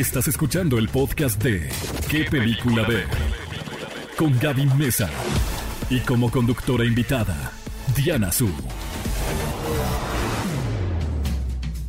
Estás escuchando el podcast de ¿Qué película ver? Con Gaby Mesa. Y como conductora invitada, Diana Su.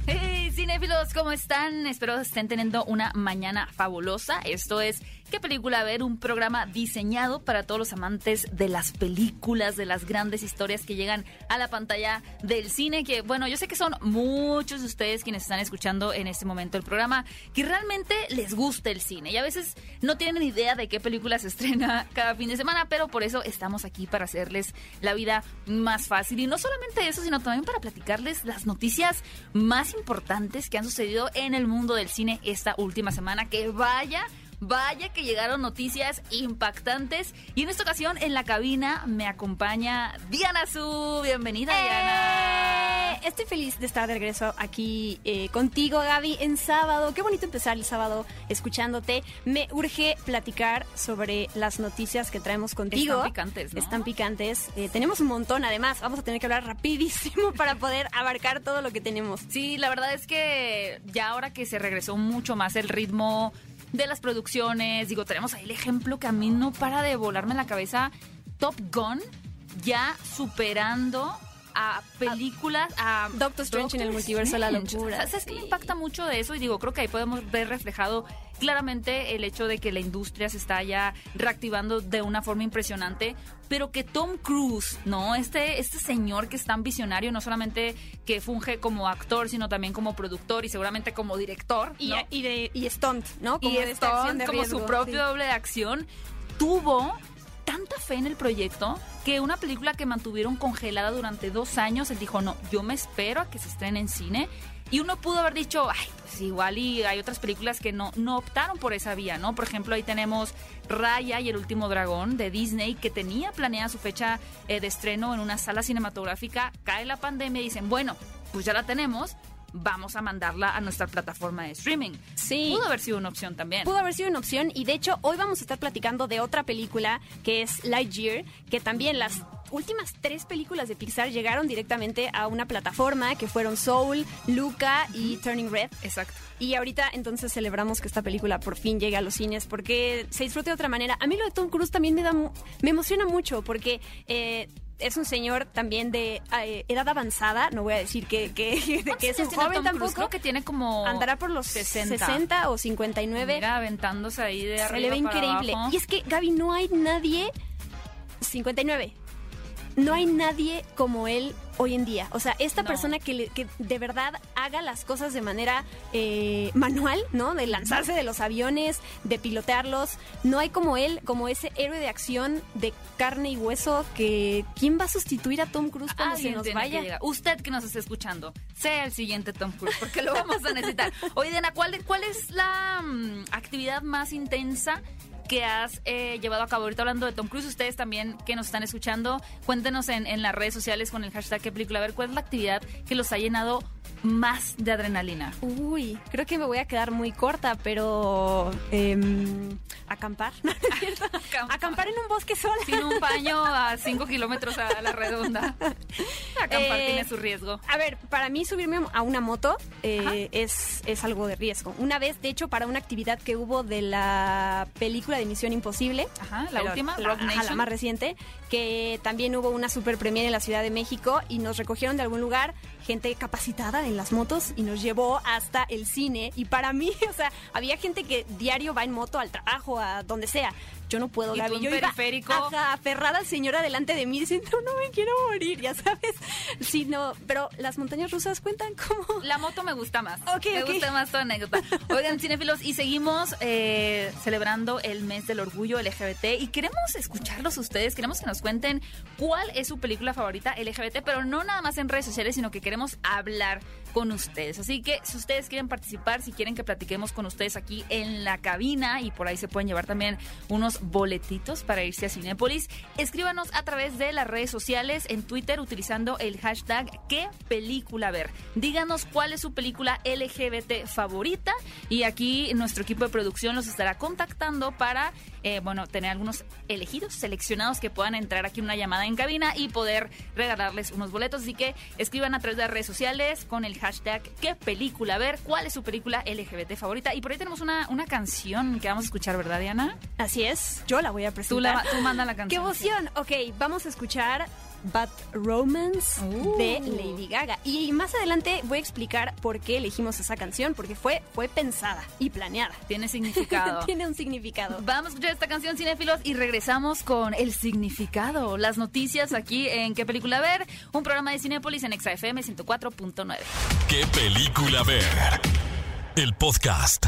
Hey, cinéfilos, ¿cómo están? Espero estén teniendo una mañana fabulosa. Esto es ¿Qué película ver? Un programa diseñado para todos los amantes de las películas, de las grandes historias que llegan a la pantalla del cine. Que, bueno, yo sé que son muchos de ustedes quienes están escuchando en este momento el programa que realmente les gusta el cine y a veces no tienen idea de qué película se estrena cada fin de semana, pero por eso estamos aquí para hacerles la vida más fácil. Y no solamente eso, sino también para platicarles las noticias más importantes que han sucedido en el mundo del cine esta última semana. Que vaya Vaya que llegaron noticias impactantes. Y en esta ocasión en la cabina me acompaña Diana Su. Bienvenida, ¡Eh! Diana. Estoy feliz de estar de regreso aquí eh, contigo, Gaby, en sábado. Qué bonito empezar el sábado escuchándote. Me urge platicar sobre las noticias que traemos contigo. Están picantes, ¿no? Están picantes. Eh, tenemos un montón, además. Vamos a tener que hablar rapidísimo para poder abarcar todo lo que tenemos. Sí, la verdad es que ya ahora que se regresó mucho más el ritmo de las producciones, digo, tenemos ahí el ejemplo que a mí no para de volarme en la cabeza, Top Gun ya superando a películas, a Doctor Strange en el multiverso de la locura, O sea, ¿Sabes qué me sí. impacta mucho de eso? Y digo, creo que ahí podemos ver reflejado claramente el hecho de que la industria se está ya reactivando de una forma impresionante, pero que Tom Cruise, ¿no? Este, este señor que es tan visionario, no solamente que funge como actor, sino también como productor y seguramente como director. Y, ¿no? y, de, y stunt, ¿no? y de como su propio sí. doble de acción, tuvo tanta fe en el proyecto que una película que mantuvieron congelada durante dos años, él dijo, no, yo me espero a que se estrene en cine. Y uno pudo haber dicho, ay, pues igual y hay otras películas que no, no optaron por esa vía, ¿no? Por ejemplo, ahí tenemos Raya y el último dragón de Disney, que tenía planeada su fecha eh, de estreno en una sala cinematográfica. Cae la pandemia y dicen, bueno, pues ya la tenemos, vamos a mandarla a nuestra plataforma de streaming. Sí. Pudo haber sido una opción también. Pudo haber sido una opción y de hecho hoy vamos a estar platicando de otra película que es Lightyear, que también las últimas tres películas de Pixar llegaron directamente a una plataforma que fueron Soul, Luca y Turning Red. Exacto. Y ahorita entonces celebramos que esta película por fin llegue a los cines porque se disfrute de otra manera. A mí lo de Tom Cruise también me da me emociona mucho porque eh, es un señor también de eh, edad avanzada, no voy a decir que, que, que es un joven tampoco. Creo que tiene como Andará por los 60. 60, o 59. Mira, aventándose ahí de arriba Se le ve para increíble. abajo. Y es que, Gaby, no hay nadie. 59. No hay nadie como él hoy en día. O sea, esta No. persona que, le- que de verdad haga las cosas de manera eh, manual, ¿no? De lanzarse de los aviones, de pilotearlos. No hay como él, como ese héroe de acción de carne y hueso que... ¿Quién va a sustituir a Tom Cruise cuando se Alguien nos tiene que vaya? Usted que nos está escuchando, sea el siguiente Tom Cruise, porque lo vamos a necesitar. Oye, Diana, ¿cuál, cuál es la mm, actividad más intensa que has eh, llevado a cabo? Ahorita hablando de Tom Cruise, ustedes también que nos están escuchando, cuéntenos en, las redes sociales con el hashtag qué película a ver cuál es la actividad que los ha llenado más de adrenalina. Uy, creo que me voy a quedar muy corta, pero em, acampar. Acampar. Acampar en un bosque sola. Sin un paño a 5 kilómetros a la redonda. Acampar Eh, tiene su riesgo. A ver, para mí subirme a una moto eh, es, es algo de riesgo. Una vez, de hecho, para una actividad que hubo de la película de Misión Imposible. Ajá, la última, la, Rock ajá, la Nation. más reciente, que también hubo una super premiere en la Ciudad de México y nos recogieron de algún lugar gente capacitada en las motos y nos llevó hasta el cine. Y para mí, o sea, había gente que diario va en moto al trabajo, a donde sea. Yo no puedo, Y Gaby. tú en Yo iba, periférico. ajá, aferrada al señor adelante de mí diciendo, no me quiero morir, ya sabes. Sí, no, pero las montañas rusas cuentan como... La moto me gusta más. Ok, me gusta más tu anécdota. Oigan, cinéfilos, y seguimos eh, celebrando el mes del orgullo LGBT y queremos escucharlos ustedes, queremos que nos cuenten cuál es su película favorita LGBT, pero no nada más en redes sociales, sino que queremos hablar con ustedes. Así que si ustedes quieren participar, si quieren que platiquemos con ustedes aquí en la cabina y por ahí se pueden llevar también unos boletitos para irse a Cinépolis, escríbanos a través de las redes sociales en Twitter utilizando el hashtag qué película ver. Díganos cuál es su película LGBT favorita y aquí nuestro equipo de producción los estará contactando para, eh, bueno, tener algunos elegidos, seleccionados que puedan entrar aquí una llamada en cabina y poder regalarles unos boletos. Así que escriban a través de las redes sociales con el hashtag ¿Qué película ver? ¿Cuál es su película LGBT favorita? Y por ahí tenemos una, una canción que vamos a escuchar, ¿verdad, Diana? Así es, yo la voy a presentar. Tú, la, tú manda la ¡Qué canción. emoción! Ok, vamos a escuchar Bad Romance Uh. de Lady Gaga. Y más adelante voy a explicar por qué elegimos esa canción, porque fue, fue pensada y planeada. Tiene significado. Tiene un significado. Vamos a escuchar esta canción, cinéfilos, y regresamos con el significado, las noticias aquí en ¿Qué película ver? Un programa de Cinépolis en XFM 104.9. ¿Qué película ver? El podcast.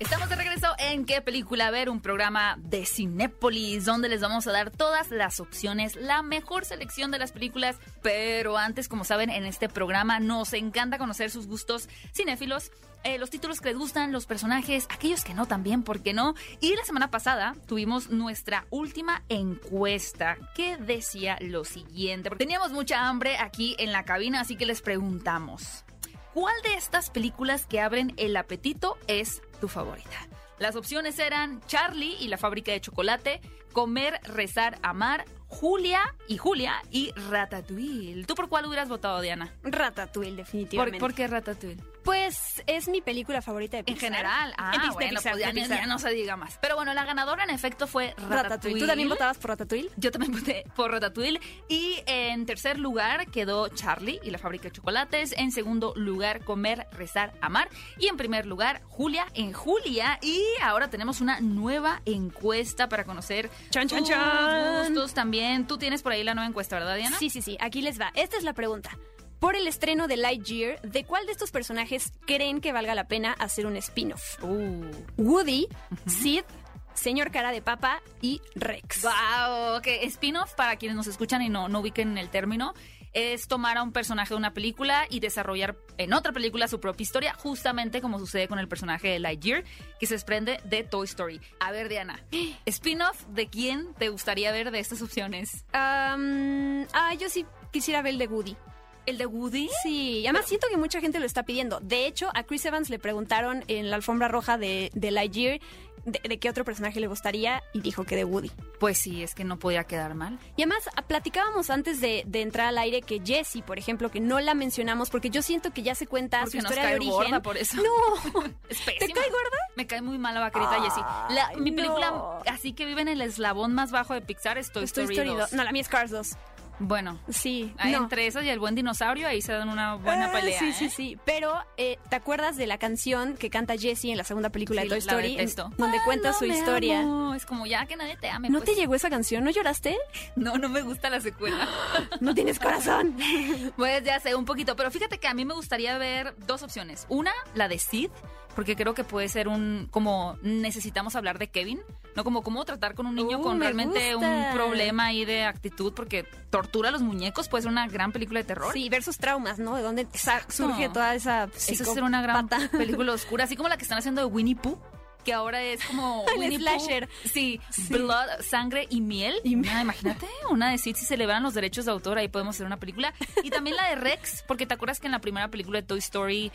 Estamos de regreso en ¿Qué película ver? Un programa de Cinépolis donde les vamos a dar todas las opciones, la mejor selección de las películas. Pero antes, como saben, en este programa nos encanta conocer sus gustos cinéfilos. eh, los títulos que les gustan, los personajes, aquellos que no también, ¿por qué no? Y la semana pasada tuvimos nuestra última encuesta que decía lo siguiente. Teníamos mucha hambre aquí en la cabina, así que les preguntamos. ¿Cuál de estas películas que abren el apetito es tu favorita? Las opciones eran Charlie y la fábrica de chocolate, Comer, Rezar, Amar, Julia y Julia y Ratatouille. ¿Tú por cuál hubieras votado, Diana? Ratatouille, ¿Por, definitivamente. por qué Ratatouille? Pues es mi película favorita de En Pixar. general. Ah, En de bueno, Pixar, pues ya, de ni- Pixar. ya no se diga más. Pero bueno, la ganadora en efecto fue Ratatouille. Ratatouille. ¿Tú también votabas por Ratatouille? Yo también voté por Ratatouille. Y en tercer lugar quedó Charlie y la fábrica de chocolates. En segundo lugar, Comer, Rezar, Amar. Y en primer lugar, Julia en Julia. Y ahora tenemos una nueva encuesta para conocer Chan, chan, tus chan. gustos también. Tú tienes por ahí la nueva encuesta, ¿verdad, Diana? Sí, sí, sí. Aquí les va. Esta es la pregunta. Por el estreno de Lightyear, ¿de cuál de estos personajes creen que valga la pena hacer un spin-off? Uh. Woody, Sid, Señor Cara de Papa y Rex. Wow, ok. Spin-off, para quienes nos escuchan y no, no ubiquen el término, es tomar a un personaje de una película y desarrollar en otra película su propia historia, justamente como sucede con el personaje de Lightyear, que se desprende de Toy Story. A ver, Diana, spin-off, ¿de quién te gustaría ver de estas opciones? Am, ah, yo sí quisiera ver el de Woody. ¿El de Woody? Sí, y además siento que mucha gente lo está pidiendo. De hecho, a Chris Evans le preguntaron en la alfombra roja de, de Lightyear de, de qué otro personaje le gustaría y dijo que de Woody. Pues sí, es que no podía quedar mal. Y además, a- platicábamos antes de, de entrar al aire que Jessie, por ejemplo, que no la mencionamos porque yo siento que ya se cuenta Porque su nos historia de cae origen. gorda por eso. No, Es ¿te cae gorda? Me cae muy mal la vaquerita Jessie. La- mi película, no. así que vive en el eslabón más bajo de Pixar, es Toy Toy Story, Story 2. 2. No, la mía es Cars 2. Bueno, Sí, no. Entre esas y el buen dinosaurio, ahí se dan una buena Ah, pelea. Sí, ¿eh? sí, sí. Pero, eh, ¿te acuerdas de la canción que canta Jessie en la segunda película Sí, de Toy la Story? En- donde cuenta Ah, su no me historia. amo. Es como ya que nadie te ame. ¿No pues. te llegó esa canción? ¿No lloraste? No, no me gusta la secuela. No tienes corazón. pues ya sé, un poquito. Pero fíjate que a mí me gustaría ver dos opciones. Una, la de Sid, porque creo que puede ser un. Como necesitamos hablar de Kevin. No como cómo tratar con un niño Uh, con me realmente gusta. un problema ahí de actitud, porque tortura a los muñecos puede ser una gran película de terror. Sí, versus traumas, ¿no? De dónde surge toda esa Esa es una gran película oscura, así como la que están haciendo de Winnie Pooh, que ahora es como Winnie slasher. Sí, Blood, Sangre y Miel. Y imagínate, una de Sid si celebran los derechos de autor, ahí podemos hacer una película. Y también la de Rex, porque te acuerdas que en la primera película de Toy Story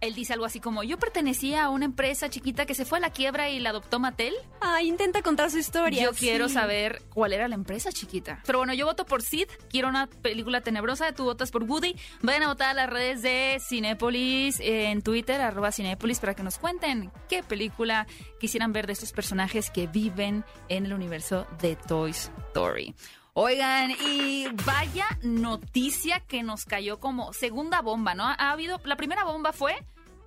él dice algo así como, yo pertenecía a una empresa chiquita que se fue a la quiebra y la adoptó Mattel. Ay, intenta contar su historia. Yo quiero saber cuál era la empresa chiquita. Pero bueno, yo voto por Sid. Quiero una película tenebrosa. Tú votas por Woody. Vayan a votar a las redes de Cinépolis en Twitter, arroba Cinépolis, para que nos cuenten qué película quisieran ver de estos personajes que viven en el universo de Toy Story. Oigan, y vaya noticia que nos cayó como segunda bomba, ¿no? Ha habido, la primera bomba fue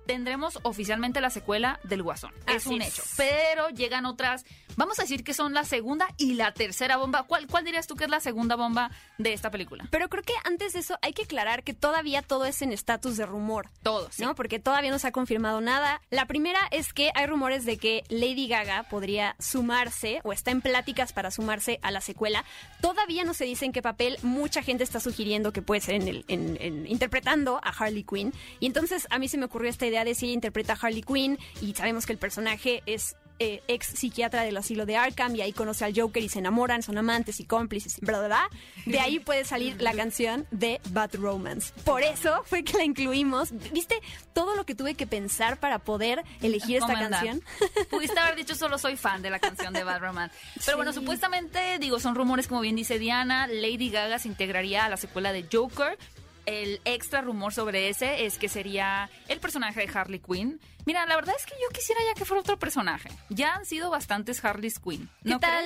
tendremos oficialmente la secuela del Guasón. es un es. hecho. Pero llegan otras, vamos a decir que son la segunda y la tercera bomba. ¿Cuál, cuál dirías tú que es la segunda bomba de esta película? Pero creo que antes de eso hay que aclarar que todavía todo es en estatus de rumor. Todos, sí. ¿no? Porque todavía no se ha confirmado nada. La primera es que hay rumores de que Lady Gaga podría sumarse o está en pláticas para sumarse a la secuela. Todavía no se dice en qué papel. Mucha gente está sugiriendo que puede ser en el, en- en- interpretando a Harley Quinn. Y entonces a mí se me ocurrió esta idea de si ella interpreta a Harley Quinn y sabemos que el personaje es eh, ex psiquiatra del asilo de Arkham y ahí conoce al Joker y se enamoran, son amantes y cómplices bla, bla, bla. De ahí puede salir la canción de Bad Romance. Por eso fue que la incluimos. ¿Viste todo lo que tuve que pensar para poder elegir esta Comandar. canción? Pudiste haber dicho solo soy fan de la canción de Bad Romance. Pero bueno, supuestamente, digo, son rumores, como bien dice Diana, Lady Gaga se integraría a la secuela de Joker. El extra rumor sobre ese es que sería el personaje de Harley Quinn. Mira, la verdad es que yo quisiera ya que fuera otro personaje. Ya han sido bastantes Harley Quinn. ¿Qué tal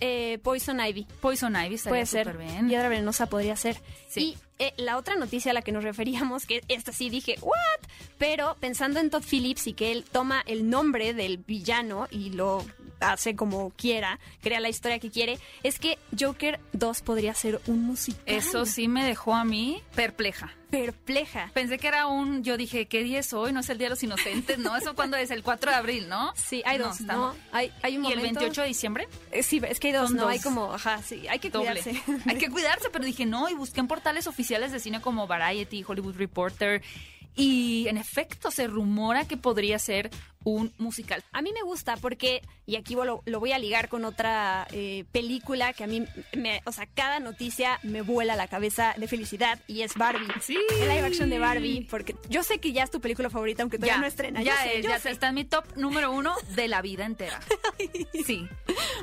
eh, Poison Ivy? Poison Ivy estaría Puede ser. bien. Piedra venenosa podría ser. Sí. Y eh, la otra noticia a la que nos referíamos, que esta sí dije, ¿what? Pero pensando en Todd Phillips y que él toma el nombre del villano y lo hace como quiera, crea la historia que quiere, es que Joker 2 podría ser un musical. Eso sí me dejó a mí perpleja. Perpleja. Pensé que era un, yo dije, ¿qué día es hoy? No es el Día de los Inocentes, ¿no? Eso cuando es el 4 de abril, ¿no? Sí, hay dos, ¿no? Hay, hay un ¿Y el momento... 28 de diciembre? Eh, Sí, es que hay dos, Son ¿no? dos. Hay como, ajá, sí, hay que Doble. cuidarse. Hay que cuidarse, pero dije no, y busqué en portales oficiales de cine como Variety, Hollywood Reporter, y en efecto se rumora que podría ser un musical. A mí me gusta porque, y aquí lo, lo voy a ligar con otra eh, película que a mí, me, o sea, cada noticia me vuela la cabeza de felicidad y es Barbie. Sí. El live action de Barbie, porque yo sé que ya es tu película favorita, aunque todavía no estrena. Ya, yo sé, es, yo ya sé. está en mi top número uno de la vida entera. Sí.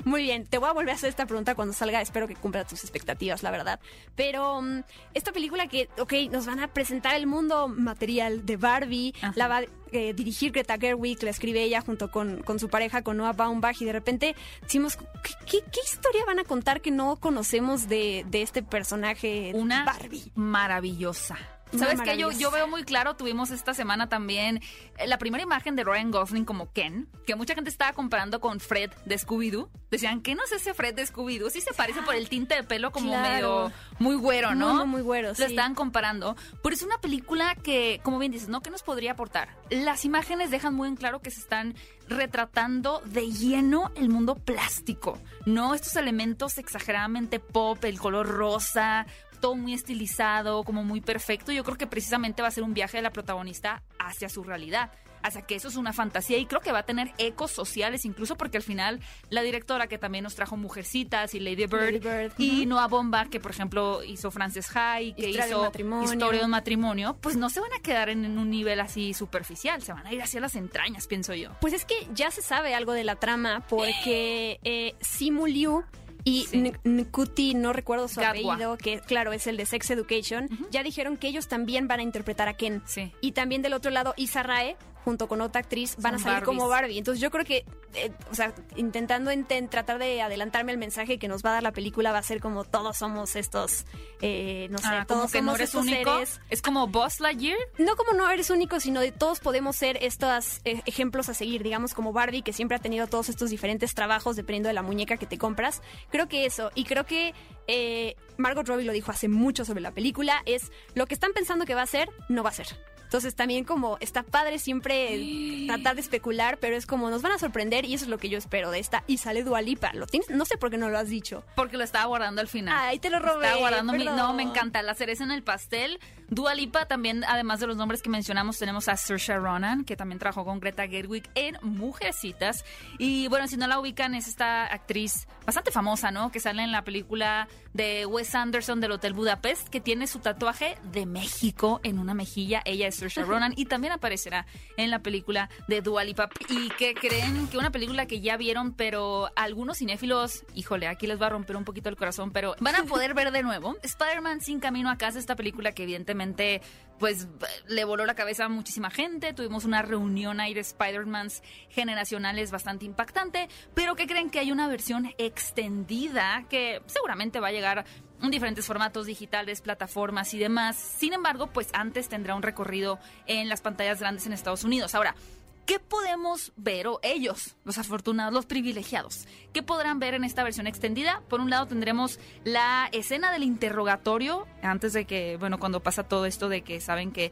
Muy bien, te voy a volver a hacer esta pregunta cuando salga, espero que cumpla tus expectativas, la verdad. Pero mm, esta película que, ok, nos van a presentar el mundo material de Barbie, Ajá. la va eh, dirigir Greta Gerwig, la escribe ella junto con, con su pareja, con Noah Baumbach, y de repente decimos, ¿qué, qué, qué historia van a contar que no conocemos de, de este personaje Una Barbie? maravillosa. ¿Sabes qué? Yo, veo muy claro, tuvimos esta semana también eh, la primera imagen de Ryan Gosling como Ken, que mucha gente estaba comparando con Fred de Scooby-Doo. Decían, ¿qué no es ese Fred de Scooby-Doo? Sí se parece por el tinte de pelo como Claro. medio muy güero, ¿no? Muy, muy, güero, Lo sí. estaban comparando. Pero es una película que, como bien dices, ¿no? ¿Qué nos podría aportar? Las imágenes dejan muy en claro que se están retratando de lleno el mundo plástico, ¿no? Estos elementos exageradamente pop, el color rosa, todo muy estilizado, como muy perfecto. Yo creo que precisamente va a ser un viaje de la protagonista hacia su realidad. Hacia que eso es una fantasía y creo que va a tener ecos sociales, incluso porque al final la directora que también nos trajo Mujercitas y Lady Bird, Lady Bird, y. Noah Bomba, que por ejemplo hizo Frances High, que Historia de hizo matrimonio. Historia de un matrimonio, pues no se van a quedar en, en un nivel así superficial, se van a ir hacia las entrañas, pienso yo. Pues es que ya se sabe algo de la trama porque eh, Simu Liu y Sí. Nkuti, no recuerdo su apellido, que claro es el de Sex Education, ya dijeron que ellos también van a interpretar a Ken. Sí. Y también del otro lado, Issa Rae, junto con otra actriz, van Son a salir Barbies. como Barbie. Entonces yo creo que, eh, o sea, intentando enten- tratar de adelantarme el mensaje que nos va a dar la película, va a ser como todos somos estos, eh, no sé, Ah, como todos que no somos eres único. seres Es como Buzz Lightyear. no como no eres único, sino de todos podemos ser estos eh, ejemplos a seguir, digamos como Barbie, que siempre ha tenido todos estos diferentes trabajos dependiendo de la muñeca que te compras. Creo que eso, y creo que eh, Margot Robbie lo dijo hace mucho sobre la película, es lo que están pensando que va a ser, no va a ser. Entonces también como está padre siempre tratar de especular, pero es como nos van a sorprender y eso es lo que yo espero de esta. Y sale Dualipa, lo tienes, no sé por qué no lo has dicho. Porque lo estaba guardando al final. Ay, te lo robé, Estaba guardando mi-. No, me encanta. La cereza en el pastel. Dua Lipa también, además de los nombres que mencionamos, tenemos a Saoirse Ronan, que también trabajó con Greta Gerwig en Mujercitas. Y bueno, si no la ubican, es esta actriz bastante famosa, ¿no? Que sale en la película de Wes Anderson del Hotel Budapest, que tiene su tatuaje de México en una mejilla. Ella es Saoirse Ronan y también aparecerá en la película de Dua Lipa. Y que creen que una película que ya vieron, pero algunos cinéfilos, híjole, aquí les va a romper un poquito el corazón, pero van a poder ver de nuevo Spider-Man sin camino a casa, esta película que evidentemente pues le voló la cabeza a muchísima gente. Tuvimos una reunión ahí de Spider-Mans generacionales bastante impactante, pero que creen que hay una versión extendida que seguramente va a llegar en diferentes formatos digitales, plataformas y demás. Sin embargo, pues antes tendrá un recorrido en las pantallas grandes en Estados Unidos. Ahora, ¿Qué podemos ver, o ellos, los afortunados, los privilegiados, qué podrán ver en esta versión extendida? Por un lado tendremos la escena del interrogatorio, antes de que, bueno, cuando pasa todo esto de que saben que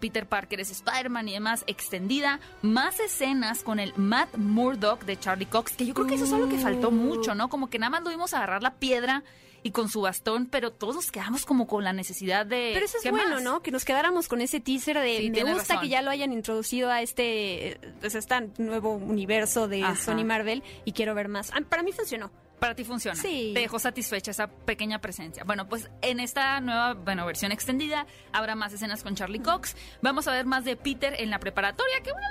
Peter Parker es Spider-Man y demás, extendida, más escenas con el Matt Murdock de Charlie Cox, que yo creo que eso es algo que faltó mucho, ¿no? Como que nada más lo vimos agarrar la piedra y con su bastón, pero todos quedamos como con la necesidad de... Pero eso es ¿qué bueno, más? ¿no? Que nos quedáramos con ese teaser de Sí, me gusta razón. que ya lo hayan introducido a este, eh, pues, este nuevo universo de Ajá. Sony Marvel y quiero ver más. Ah, Para mí funcionó. Para ti funciona. Sí. Te dejó satisfecha esa pequeña presencia. Bueno, pues en esta nueva bueno, versión extendida habrá más escenas con Charlie Cox. Vamos a ver más de Peter en la preparatoria, que bueno,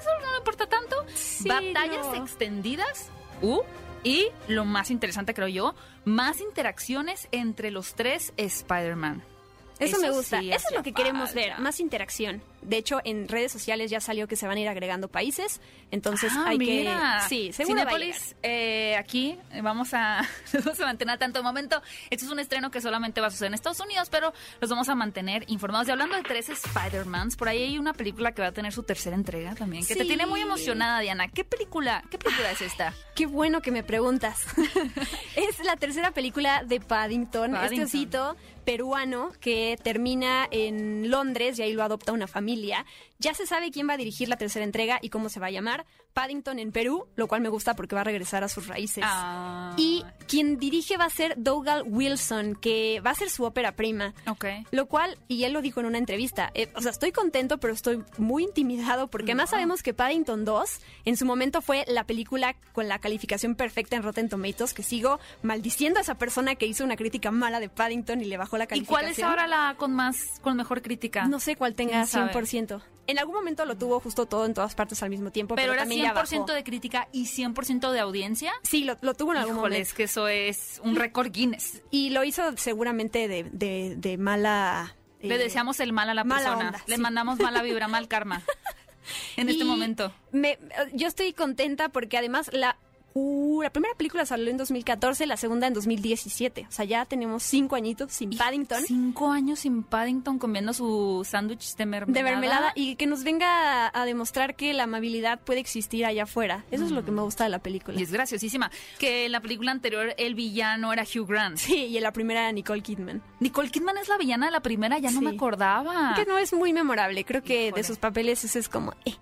eso no me importa tanto. Sí, Batallas no. extendidas. Uh, y lo más interesante, creo yo, más interacciones entre los tres Spider-Man. Eso, me gusta. sí Eso es lo que queremos ver, más interacción. De hecho, en redes sociales ya salió que se van a ir agregando países, entonces Ah, hay mira. que... Sí. Cinépolis, eh, aquí eh, vamos a, nos vamos a mantener a tanto momento. Esto es un estreno que solamente va a suceder en Estados Unidos, pero los vamos a mantener informados. Y hablando de tres Spider-Mans, por ahí hay una película que va a tener su tercera entrega también, que te tiene muy emocionada, Diana. ¿Qué película, qué película es esta? Qué bueno que me preguntas. es la tercera película de Paddington, Paddington. este osito peruano que termina en Londres y ahí lo adopta una familia familia ya se sabe quién va a dirigir la tercera entrega y cómo se va a llamar. Paddington en Perú, lo cual me gusta porque va a regresar a sus raíces. Ah, Y quien dirige va a ser Dougal Wilson, que va a ser su ópera prima. ok. Lo cual, y él lo dijo en una entrevista, eh, o sea, estoy contento, pero estoy muy intimidado porque además sabemos que Paddington 2 en su momento fue la película con la calificación perfecta en Rotten Tomatoes, que sigo maldiciendo a esa persona que hizo una crítica mala de Paddington y le bajó la ¿Y calificación. cuál es ahora la con más, con mejor crítica? No sé cuál tenga ¿Quién sabe? 100%. En algún momento lo tuvo justo todo en todas partes al mismo tiempo, pero, pero era también ya 100% bajó. de crítica y 100% de audiencia. Sí, lo, lo tuvo en algún Híjole, momento. es que eso es un récord Guinness. Y lo hizo seguramente de, de, de mala... Le eh, deseamos el mal a la persona. onda, Le sí. mandamos mala vibra, mal karma. En este momento. me- yo estoy contenta porque además la, uh, la primera película salió en 2014, la segunda en 2017. O sea, ya tenemos cinco añitos sin Paddington. Cinco años sin Paddington comiendo su sándwich de mermelada. De mermelada y que nos venga a, a demostrar que la amabilidad puede existir allá afuera. Eso es lo que me gusta de la película. Y es graciosísima. Que en la película anterior el villano era Hugh Grant. Sí, y en la primera era Nicole Kidman. Nicole Kidman es la villana de la primera, ya no Sí. me acordaba. Que no es muy memorable. Creo que Híjole. de sus papeles ese es como, eh,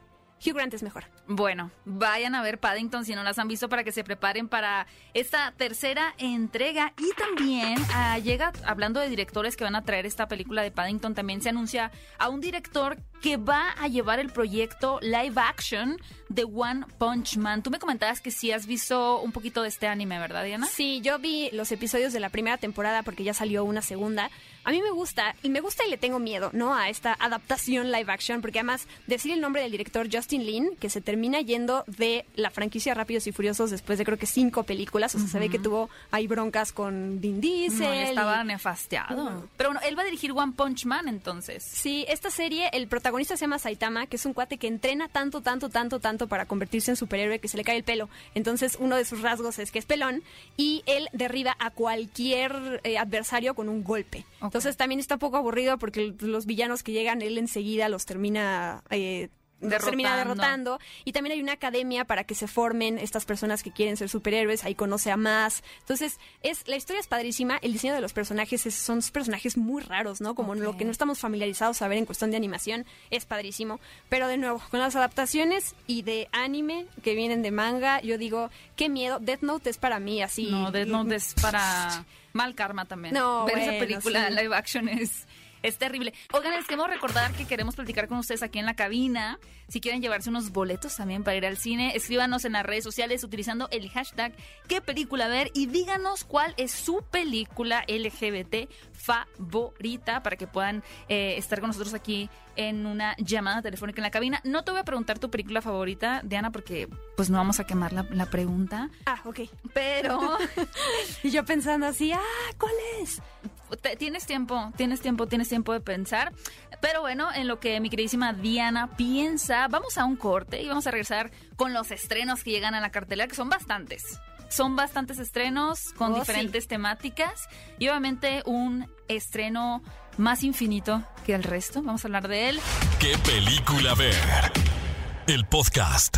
Hugh Grant es mejor. Bueno, vayan a ver Paddington si no las han visto para que se preparen para esta tercera entrega. Y también ah, llega, hablando de directores que van a traer esta película de Paddington, también se anuncia a un director que va a llevar el proyecto live action de One Punch Man. Tú me comentabas que sí has visto un poquito de este anime, ¿verdad, Diana? Sí, yo vi los episodios de la primera temporada porque ya salió una segunda. A mí me gusta, y me gusta y le tengo miedo, ¿no? A esta adaptación live action, porque además decir el nombre del director Justin Lin, que se termina yendo de la franquicia Rápidos y Furiosos después de creo que cinco películas, o sea, se ve que tuvo ahí broncas con Vin Diesel. No, estaba y- nefasteado. Pero bueno, él va a dirigir One Punch Man entonces. Sí, esta serie, el protagonista se llama Saitama, que es un cuate que entrena tanto, tanto, tanto, tanto para convertirse en superhéroe que se le cae el pelo. Entonces, uno de sus rasgos es que es pelón y él derriba a cualquier eh, adversario con un golpe. Entonces, también está poco aburrido porque los villanos que llegan, él enseguida los termina... eh, los termina Derrotando. y también hay una academia para que se formen estas personas que quieren ser superhéroes. Ahí conoce a más entonces es la historia es padrísima. El diseño de los personajes es- son personajes muy raros no como lo que no estamos familiarizados a ver en cuestión de animación es padrísimo. Pero de nuevo con las adaptaciones y de anime que vienen de manga yo digo qué miedo. Death Note es para mí así. No, Death Note es para mal karma también. No, Ver esa bueno, película sí. live action es, es terrible. Oigan, les queremos recordar que queremos platicar con ustedes aquí en la cabina. Si quieren llevarse unos boletos también para ir al cine, escríbanos en las redes sociales utilizando el hashtag qué película ver y díganos cuál es su película LGBT favorita para que puedan eh, estar con nosotros aquí en una llamada telefónica en la cabina. No te voy a preguntar tu película favorita, Diana, porque pues no vamos a quemar la, la pregunta. ah ok Pero y yo pensando así ah ¿cuál es? Te- tienes tiempo, tienes tiempo, tienes tiempo de pensar. Pero bueno, en lo que mi queridísima Diana piensa, vamos a un corte y vamos a regresar con los estrenos que llegan a la cartelera, que son bastantes. Son bastantes estrenos con Oh, sí. diferentes temáticas y obviamente un estreno más infinito que el resto. Vamos a hablar de él. ¿Qué película ver? El podcast.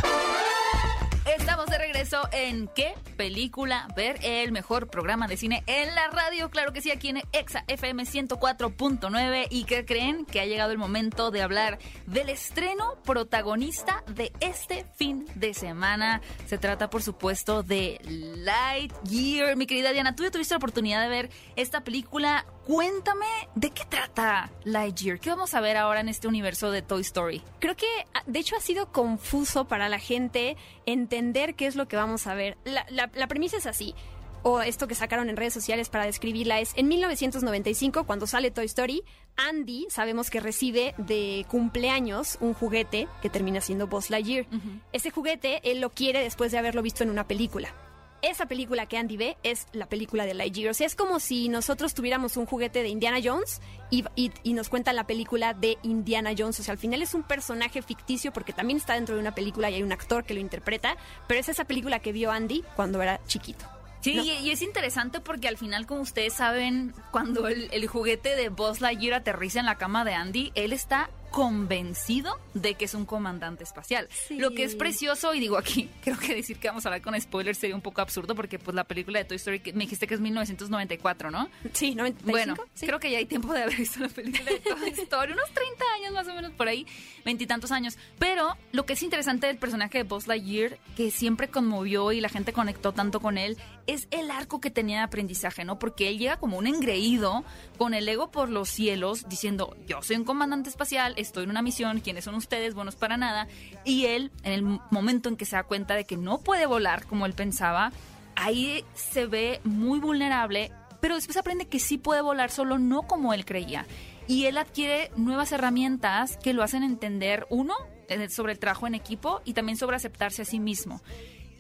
Regreso en ¿Qué película ver? El mejor programa de cine en la radio. Claro que sí, aquí en Exa FM 104.9. ¿Y qué creen? Que ha llegado el momento de hablar del estreno protagonista de este fin de semana. Se trata, por supuesto, de Lightyear. Mi querida Diana, tú ya tuviste la oportunidad de ver esta película. Cuéntame de qué trata Lightyear. ¿Qué vamos a ver ahora en este universo de Toy Story? Creo que, ah, de hecho, ha sido confuso para la gente entender qué es lo que vamos a ver. La, la- la premisa es así, o esto que sacaron en redes sociales para describirla es, en 1995, cuando sale Toy Story, Andy sabemos que recibe de cumpleaños un juguete que termina siendo Buzz Lightyear. Ese juguete él lo quiere después de haberlo visto en una película. Esa película que Andy ve es la película de Lightyear. O sea, es como si nosotros tuviéramos un juguete de Indiana Jones y, y, y nos cuentan la película de Indiana Jones. O sea, al final es un personaje ficticio porque también está dentro de una película y hay un actor que lo interpreta, pero es esa película que vio Andy cuando era chiquito. Sí, No. y, y es interesante porque al final, como ustedes saben, cuando el, el juguete de Buzz Lightyear aterriza en la cama de Andy, él está convencido de que es un comandante espacial. Sí. Lo que es precioso, y digo aquí, creo que decir que vamos a hablar con spoilers sería un poco absurdo porque pues la película de Toy Story, que me dijiste que es 1994, ¿no? Sí, 95. Bueno, sí. creo que ya hay tiempo de haber visto la película de Toy Story, unos 30 años más o menos por ahí, veintitantos años. Pero lo que es interesante del personaje de Buzz Lightyear, que siempre conmovió y la gente conectó tanto con él, es el arco que tenía de aprendizaje, ¿no? Porque él llega como un engreído, con el ego por los cielos, diciendo, yo soy un comandante espacial, estoy en una misión, ¿quiénes son ustedes? Buenos para nada. Y él, en el momento en que se da cuenta de que no puede volar como él pensaba, ahí se ve muy vulnerable, pero después aprende que sí puede volar, solo no como él creía. Y él adquiere nuevas herramientas que lo hacen entender, uno, eh, sobre el trabajo en equipo y también sobre aceptarse a sí mismo.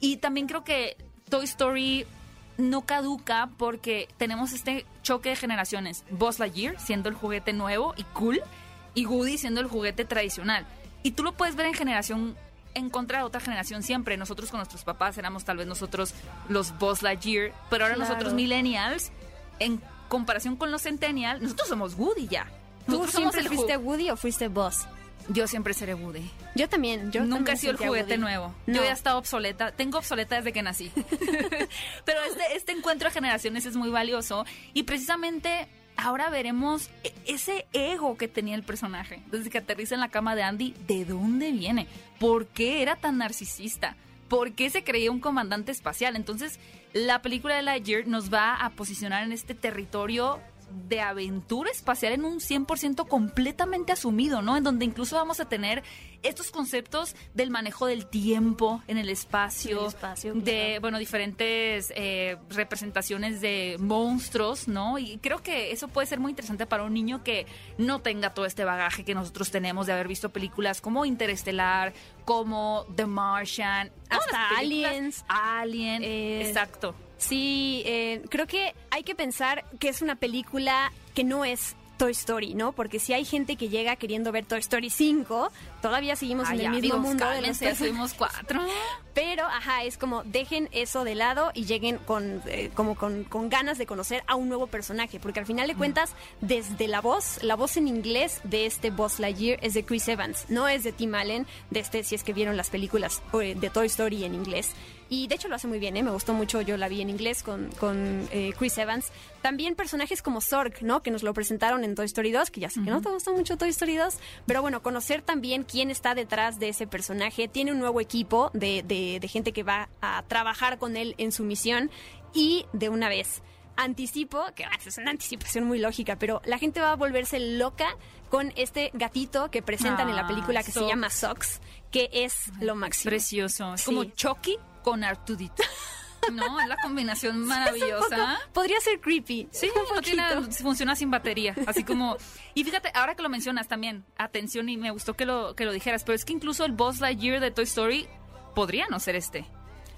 Y también creo que Toy Story no caduca porque tenemos este choque de generaciones. Buzz Lightyear siendo el juguete nuevo y cool y Woody siendo el juguete tradicional. Y tú lo puedes ver en generación en contra de otra generación siempre. Nosotros con nuestros papás éramos tal vez nosotros los Buzz Lightyear, pero ahora Claro. nosotros millennials, en comparación con los centennials, nosotros somos Woody ya. ¿Tú siempre fuiste Woody o fuiste Buzz? Yo siempre seré Woody. Yo también. Yo Nunca he sido el juguete Woody. nuevo. No. Yo ya he estado obsoleta. Tengo obsoleta desde que nací. Pero este, este encuentro de generaciones es muy valioso. Y precisamente ahora veremos e- ese ego que tenía el personaje. Desde que aterriza en la cama de Andy, ¿de dónde viene? ¿Por qué era tan narcisista? ¿Por qué se creía un comandante espacial? Entonces, la película de Lightyear nos va a posicionar en este territorio de aventura espacial en un 100% completamente asumido, ¿no? En donde incluso vamos a tener estos conceptos del manejo del tiempo en el espacio, En el espacio, de, claro. bueno, diferentes eh, representaciones de monstruos, ¿no? Y creo que eso puede ser muy interesante para un niño que no tenga todo este bagaje que nosotros tenemos de haber visto películas como Interestelar, como The Martian, Hasta Aliens. Alien, Eh, exacto. Sí, eh, creo que hay que pensar que es una película que no es Toy Story, ¿no? Porque si hay gente que llega queriendo ver Toy Story 5, todavía seguimos Ay, en el ya, mismo digo, mundo de los cálmense, personajes. fuimos cuatro. Pero, ajá, es como dejen eso de lado y lleguen con, eh, como con, con ganas de conocer a un nuevo personaje. Porque al final de cuentas, desde la voz, la voz en inglés de este Buzz Lightyear es de Chris Evans, no es de Tim Allen, de este, si es que vieron las películas eh, de Toy Story en inglés. Y de hecho lo hace muy bien, ¿eh? me gustó mucho, yo la vi en inglés con, con eh, Chris Evans. También personajes como Zorg, ¿no? Que nos lo presentaron en Toy Story 2, que ya sé que no te gustó mucho Toy Story 2, pero bueno, conocer también quién está detrás de ese personaje. Tiene un nuevo equipo de, de- de gente que va a trabajar con él en su misión y de una vez anticipo, que ah, es una anticipación muy lógica, pero la gente va a volverse loca con este gatito que presentan en la Ah, película que se llama Sox, que es lo máximo. Precioso. Es Sí. como Chucky con Artudito. No, es la combinación maravillosa. Podría ser creepy. Sí, no tiene, funciona sin batería. Así como. Y fíjate, ahora que lo mencionas también, atención, y me gustó que lo, que lo dijeras, pero es que incluso el Buzz Lightyear de Toy Story podría no ser este.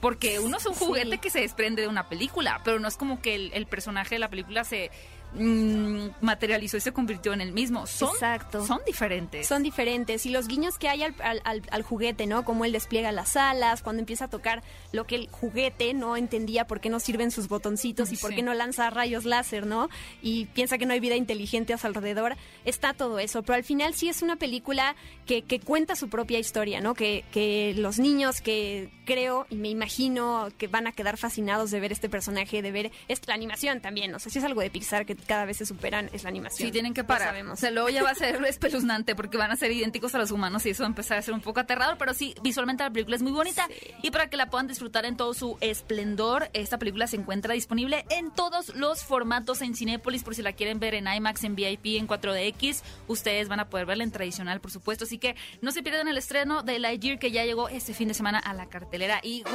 Porque uno es un Sí. juguete que se desprende de una película, pero no es como que el, el personaje de la película se mm, materializó y se convirtió en el mismo. Son, Exacto. son diferentes. Son diferentes. Y los guiños que hay al, al- al- al juguete, ¿no? Como él despliega las alas, cuando empieza a tocar lo que el juguete no entendía por qué no sirven sus botoncitos y por qué no lanza rayos láser, ¿no? Y piensa que no hay vida inteligente a su alrededor. Está todo eso. Pero al final sí es una película que, que cuenta su propia historia, ¿no? Que, que los niños que creo y me imagino que van a quedar fascinados de ver este personaje, de ver esta la animación también. O sea, si es algo de Pixar que cada vez se superan, es la animación. Sí, tienen que Lo parar. sabemos. O sea, luego ya va a ser espeluznante porque van a ser idénticos a los humanos y eso va a empezar a ser un poco aterrador, pero sí, visualmente la película es muy bonita Sí. y para que la puedan disfrutar en todo su esplendor, esta película se encuentra disponible en todos los formatos en Cinépolis por si la quieren ver en IMAX, en VIP, en 4DX, ustedes van a poder verla en tradicional, por supuesto, así que no se pierdan el estreno de Lightyear que ya llegó este fin de semana a la cartelera y wow,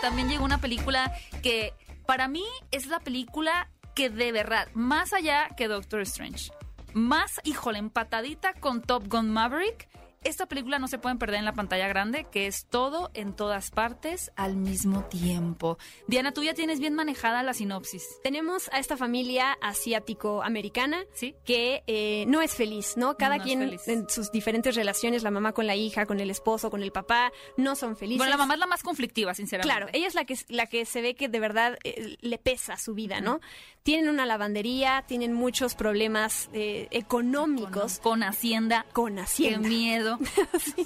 también llegó una película que para mí es la película que de verdad, más allá que Doctor Strange, más, híjole, empatadita con Top Gun Maverick, esta película no se pueden perder en la pantalla grande, que es todo en todas partes al mismo tiempo. Diana, tú ya tienes bien manejada la sinopsis. Tenemos a esta familia asiático-americana ¿Sí? que eh, no es feliz, ¿no? Cada No quien en sus diferentes relaciones, la mamá con la hija, con el esposo, con el papá, no son felices. Bueno, la mamá es la más conflictiva, sinceramente. Claro, ella es la que, la que se ve que de verdad eh, le pesa su vida, ¿no? Tienen una lavandería, tienen muchos problemas eh, económicos Con, con Hacienda. con Qué Hacienda. miedo.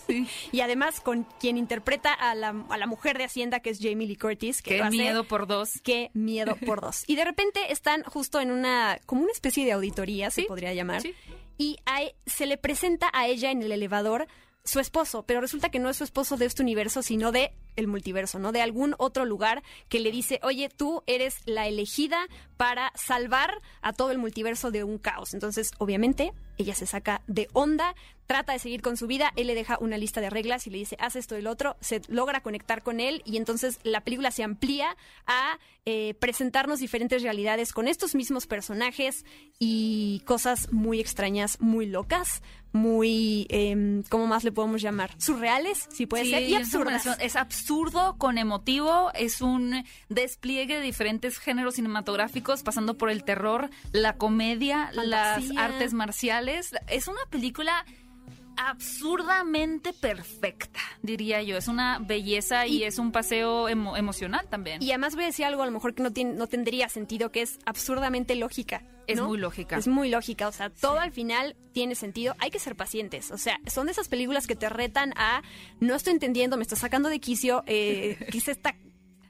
Sí. Y además con quien interpreta a la, a la mujer de Hacienda, que es Jamie Lee Curtis. Que Qué miedo por dos. Qué miedo por dos. Y de repente están justo en una, como una especie de auditoría, se podría llamar. sí. Y a se le presenta a ella en el elevador su esposo, pero resulta que no es su esposo de este universo, sino de el multiverso, ¿no? De algún otro lugar que le dice, oye, tú eres la elegida para salvar a todo el multiverso de un caos. Entonces, obviamente, ella se saca de onda, trata de seguir con su vida, él le deja una lista de reglas y le dice, haz esto y el otro, se logra conectar con él y entonces la película se amplía a eh, presentarnos diferentes realidades con estos mismos personajes y cosas muy extrañas, muy locas, muy, em, ¿cómo más le podemos llamar? Surreales, si puede Sí, ser, y absurdas. Es absurdo con emotivo, es un despliegue de diferentes géneros cinematográficos, pasando por el terror, la comedia, las artes marciales. Es una película absurdamente perfecta, diría yo. Es una belleza y, Y- es un paseo emo- emocional también. Y además voy a decir algo a lo mejor que no, tiene, no tendría sentido, que es absurdamente lógica. Es ¿no? muy lógica. Es muy lógica, o sea, todo al final tiene sentido. Hay que ser pacientes, o sea, son de esas películas que te retan a, no estoy entendiendo, me está sacando de quicio, eh, ¿qué es esta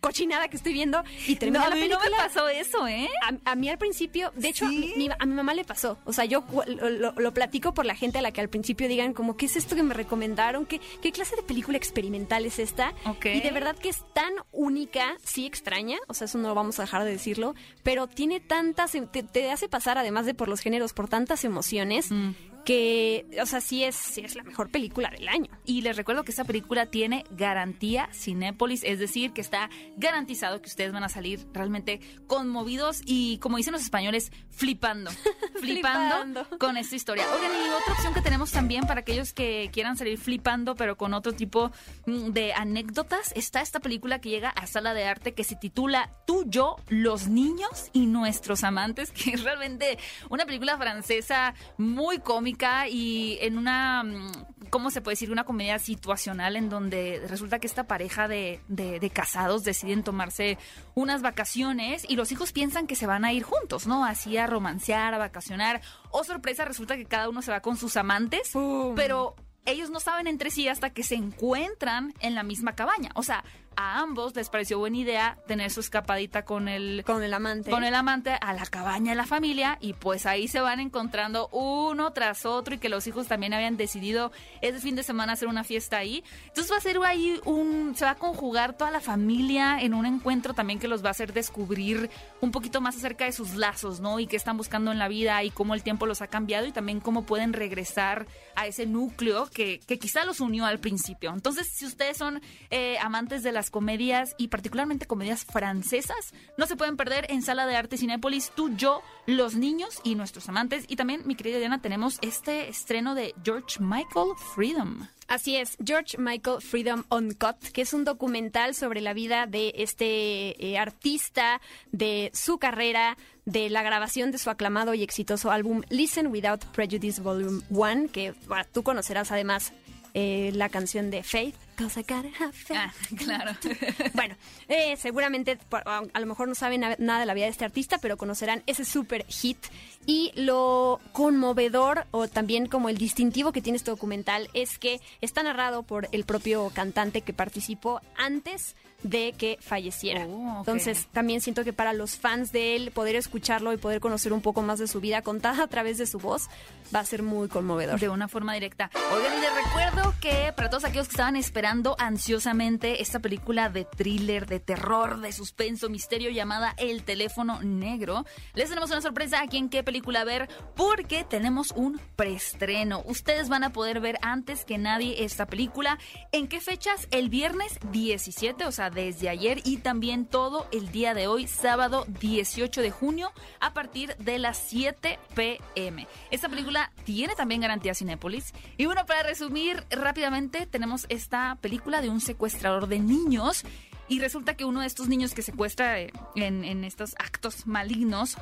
cochinada que estoy viendo? Y termina no, a la mí no película. me pasó eso, ¿eh? A, a mí al principio, de hecho, ¿Sí? a, mi, a mi mamá le pasó. O sea, yo lo, lo- lo platico por la gente a la que al principio digan como, ¿qué es esto que me recomendaron? ¿Qué, qué clase de película experimental es esta? Y de verdad que es tan única, sí extraña, o sea, eso no vamos a dejar de decirlo, pero tiene tantas, te, te hace pasar además de por los géneros, por tantas emociones, Mm. Que, o sea, sí es, sí es la mejor película del año. Y les recuerdo que esta película tiene garantía Cinépolis, es decir, que está garantizado que ustedes van a salir realmente conmovidos y, como dicen los españoles, flipando. flipando, Flipando. con esta historia. Oigan, y otra opción que tenemos también para aquellos que quieran salir flipando, pero con otro tipo mm, de anécdotas, está esta película que llega a sala de arte que se titula Tú, yo, los niños y nuestros amantes, que es realmente una película francesa muy cómica y en una, mm, ¿cómo se puede decir? Una comedia situacional en donde resulta que esta pareja de, de- de casados deciden tomarse unas vacaciones y los hijos piensan que se van a ir juntos, ¿no? Así a romancear, a vacacionar. O sorpresa, resulta que cada uno se va con sus amantes, pero ellos no saben entre sí hasta que se encuentran en la misma cabaña. O sea, a ambos les pareció buena idea tener su escapadita con el Con el amante. con el amante a la cabaña de la familia y pues ahí se van encontrando uno tras otro y que los hijos también habían decidido ese fin de semana hacer una fiesta ahí. Entonces va a ser ahí un, se va a conjugar toda la familia en un encuentro también que los va a hacer descubrir un poquito más acerca de sus lazos, ¿no? Y qué están buscando en la vida y cómo el tiempo los ha cambiado y también cómo pueden regresar a ese núcleo que, que quizá los unió al principio. Entonces, si ustedes son eh, amantes de comedias y particularmente comedias francesas, no se pueden perder en Sala de Arte Cinépolis, tú, yo, los niños y nuestros amantes. Y también, mi querida Diana, tenemos este estreno de George Michael Freedom. Así es, George Michael Freedom Uncut, que es un documental sobre la vida de este eh, artista, de su carrera, de la grabación de su aclamado y exitoso álbum Listen Without Prejudice Volume 1, que tú conocerás además eh, la canción de Faith. Have faith. Ah, claro. Bueno, eh, seguramente a lo mejor no saben na- nada de la vida de este artista, pero conocerán ese super hit. Y lo conmovedor o también como el distintivo que tiene este documental es que está narrado por el propio cantante que participó antes de que falleciera. Oh. Entonces, también siento que para los fans de él, poder escucharlo y poder conocer un poco más de su vida contada a través de su voz va a ser muy conmovedor. De una forma directa. Oigan, y les recuerdo que para todos aquellos que estaban esperando esperando ansiosamente esta película de thriller, de terror, de suspenso, misterio llamada El teléfono negro. Les tenemos una sorpresa aquí en qué película ver porque tenemos un preestreno. Ustedes van a poder ver antes que nadie esta película. ¿En qué fechas? El viernes 17, o sea, desde ayer y también todo el día de hoy, sábado 18 de junio, a partir de las 7 pm. Esta película tiene también garantía Cinépolis. Y bueno, para resumir rápidamente, tenemos esta película de un secuestrador de niños. Y resulta que uno de estos niños que secuestra eh, en, en estos actos malignos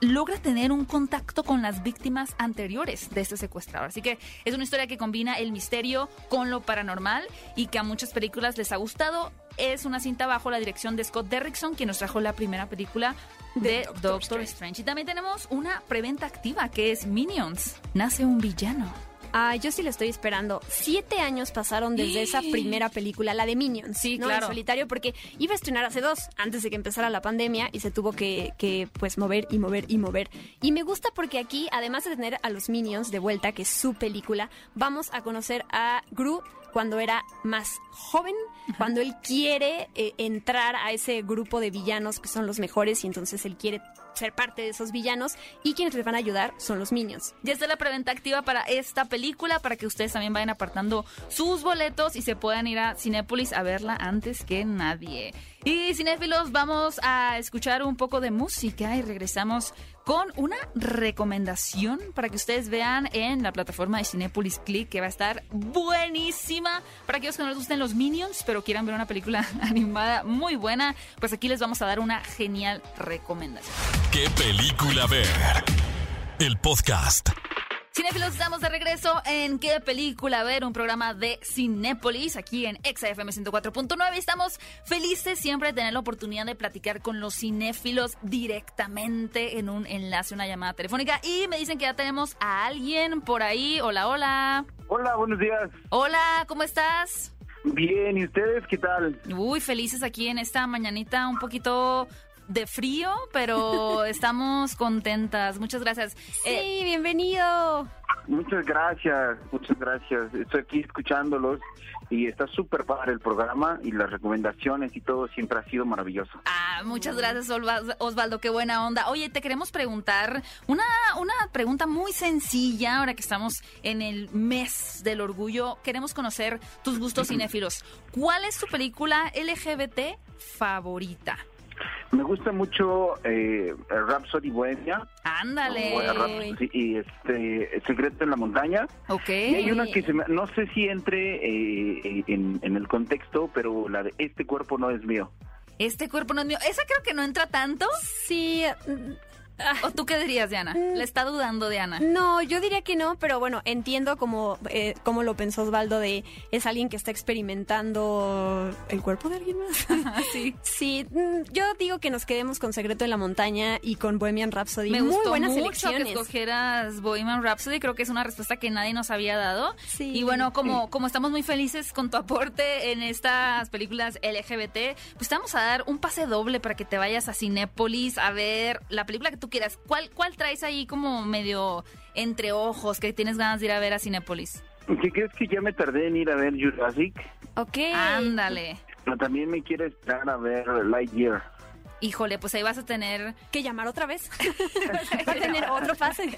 logra tener un contacto con las víctimas anteriores de este secuestrador. Así que es una historia que combina el misterio con lo paranormal y que a muchas películas les ha gustado. Es una cinta bajo la dirección de Scott Derrickson, quien nos trajo la primera película de, Doctor, Strange. Y también tenemos una preventa activa que es Minions. Nace un villano. Ah, yo sí la estoy esperando. Siete años pasaron desde esa primera película, la de Minions. Sí, ¿no? claro. En solitario, porque iba a estrenar hace dos, antes de que empezara la pandemia, y se tuvo que, que, pues, mover y mover y mover. Y me gusta porque aquí, además de tener a los Minions de vuelta, que es su película, vamos a conocer a Gru cuando era más joven, cuando él quiere eh, entrar a ese grupo de villanos que son los mejores y entonces él quiere ser parte de esos villanos y quienes les van a ayudar son los Minions. Ya está la preventa activa para esta película para que ustedes también vayan apartando sus boletos y se puedan ir a Cinépolis a verla antes que nadie. Y cinéfilos, vamos a escuchar un poco de música y regresamos con una recomendación para que ustedes vean en la plataforma de Cinepolis Click que va a estar buenísima para aquellos que no les gusten los Minions pero quieran ver una película animada muy buena, pues aquí les vamos a dar una genial recomendación. ¿Qué película ver? El podcast. Cinefilos, estamos de regreso en ¿Qué película ver? Un programa de Cinépolis aquí en ExaFM 104.9. Estamos felices siempre de tener la oportunidad de platicar con los cinéfilos directamente en un enlace, una llamada telefónica. Y me dicen que ya tenemos a alguien por ahí. Hola, hola. Hola, buenos días. Hola, ¿cómo estás? Bien, ¿y ustedes qué tal? Uy, felices aquí en esta mañanita un poquito de frío, pero estamos contentas. Muchas gracias. Sí, Eh, bienvenido. Muchas gracias, muchas gracias. Estoy aquí escuchándolos y está súper padre el programa y las recomendaciones y todo siempre ha sido maravilloso. Ah, muchas gracias, Osvaldo, qué buena onda. Oye, te queremos preguntar una, una pregunta muy sencilla, ahora que estamos en el mes del orgullo. Queremos conocer tus gustos cinéfilos. ¿Cuál es tu película LGBT favorita? Me gusta mucho eh, Rhapsody Bohemia Ándale. Rhapsody y este Secreto en la Montaña. Ok. Y hay una que se me- no sé si entre eh, en, en el contexto, pero la de Este cuerpo no es mío. Este cuerpo no es mío. Esa creo que no entra tanto. Sí. Mm, ¿O tú qué dirías, Diana? Le está dudando, Diana. No, yo diría que no, pero bueno, entiendo como, eh, cómo lo pensó Osvaldo de es alguien que está experimentando el cuerpo de alguien más. sí. Sí, mm, yo digo que nos quedemos con Secreto en la Montaña y con Bohemian Rhapsody. Me Muy gustó buenas mucho elecciones. que escogieras Bohemian Rhapsody. Creo que es una respuesta que nadie nos había dado. Sí. Y bueno, como, como estamos muy felices con tu aporte en estas películas LGBT, pues te vamos a dar un pase doble para que te vayas a Cinépolis a ver la película que tú quieras. ¿Cuál, cuál traes ahí como medio entre ojos que tienes ganas de ir a ver a Cinépolis? ¿Qué crees que ya me tardé en ir a ver Jurassic? Ok. Ándale. Pero también me quiero esperar a ver Lightyear. Híjole, pues ahí vas a tener ¿Que llamar otra vez? Va a tener otro pase.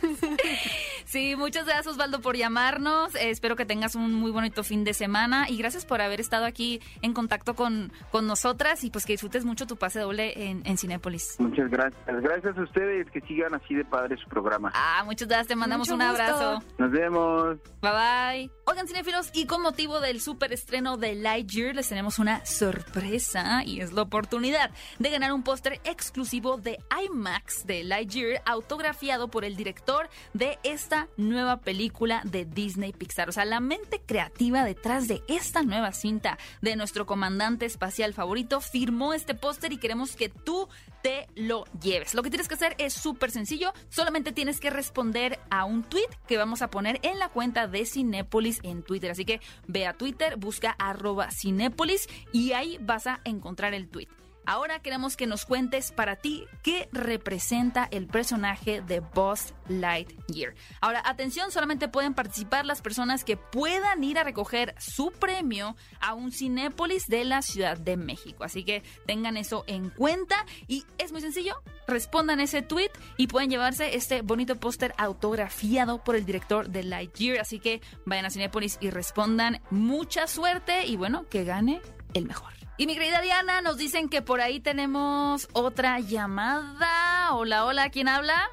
Sí, muchas gracias Osvaldo por llamarnos. Eh, espero que tengas un muy bonito fin de semana y gracias por haber estado aquí en contacto con, con nosotras y pues que disfrutes mucho tu pase doble en, en Cinépolis. Muchas gracias. Gracias a ustedes que sigan así de padre su programa. Ah, muchas gracias, te mandamos Mucho un gusto. abrazo. Nos vemos. Bye bye. Oigan, cinéfilos, y con motivo del super estreno de Lightyear, les tenemos una sorpresa y es la oportunidad de ganar un póster exclusivo de IMAX de Lightyear, autografiado por el director de esta nueva película de Disney Pixar. O sea, la mente creativa detrás de esta nueva cinta de nuestro comandante espacial favorito firmó este póster y queremos que tú te lo lleves. Lo que tienes que hacer es súper sencillo, solamente tienes que responder a un tweet que vamos a poner en la cuenta de Cinépolis en Twitter. Así que ve a Twitter, busca arroba Cinépolis y ahí vas a encontrar el tweet. Ahora queremos que nos cuentes para ti qué representa el personaje de Buzz Lightyear. Ahora, atención, solamente pueden participar las personas que puedan ir a recoger su premio a un Cinépolis de la Ciudad de México. Así que tengan eso en cuenta y es muy sencillo, respondan ese tweet y pueden llevarse este bonito póster autografiado por el director de Lightyear. Así que vayan a Cinépolis y respondan. Mucha suerte y bueno, que gane el mejor. Y mi querida Diana, nos dicen que por ahí tenemos otra llamada. Hola, hola, ¿quién habla?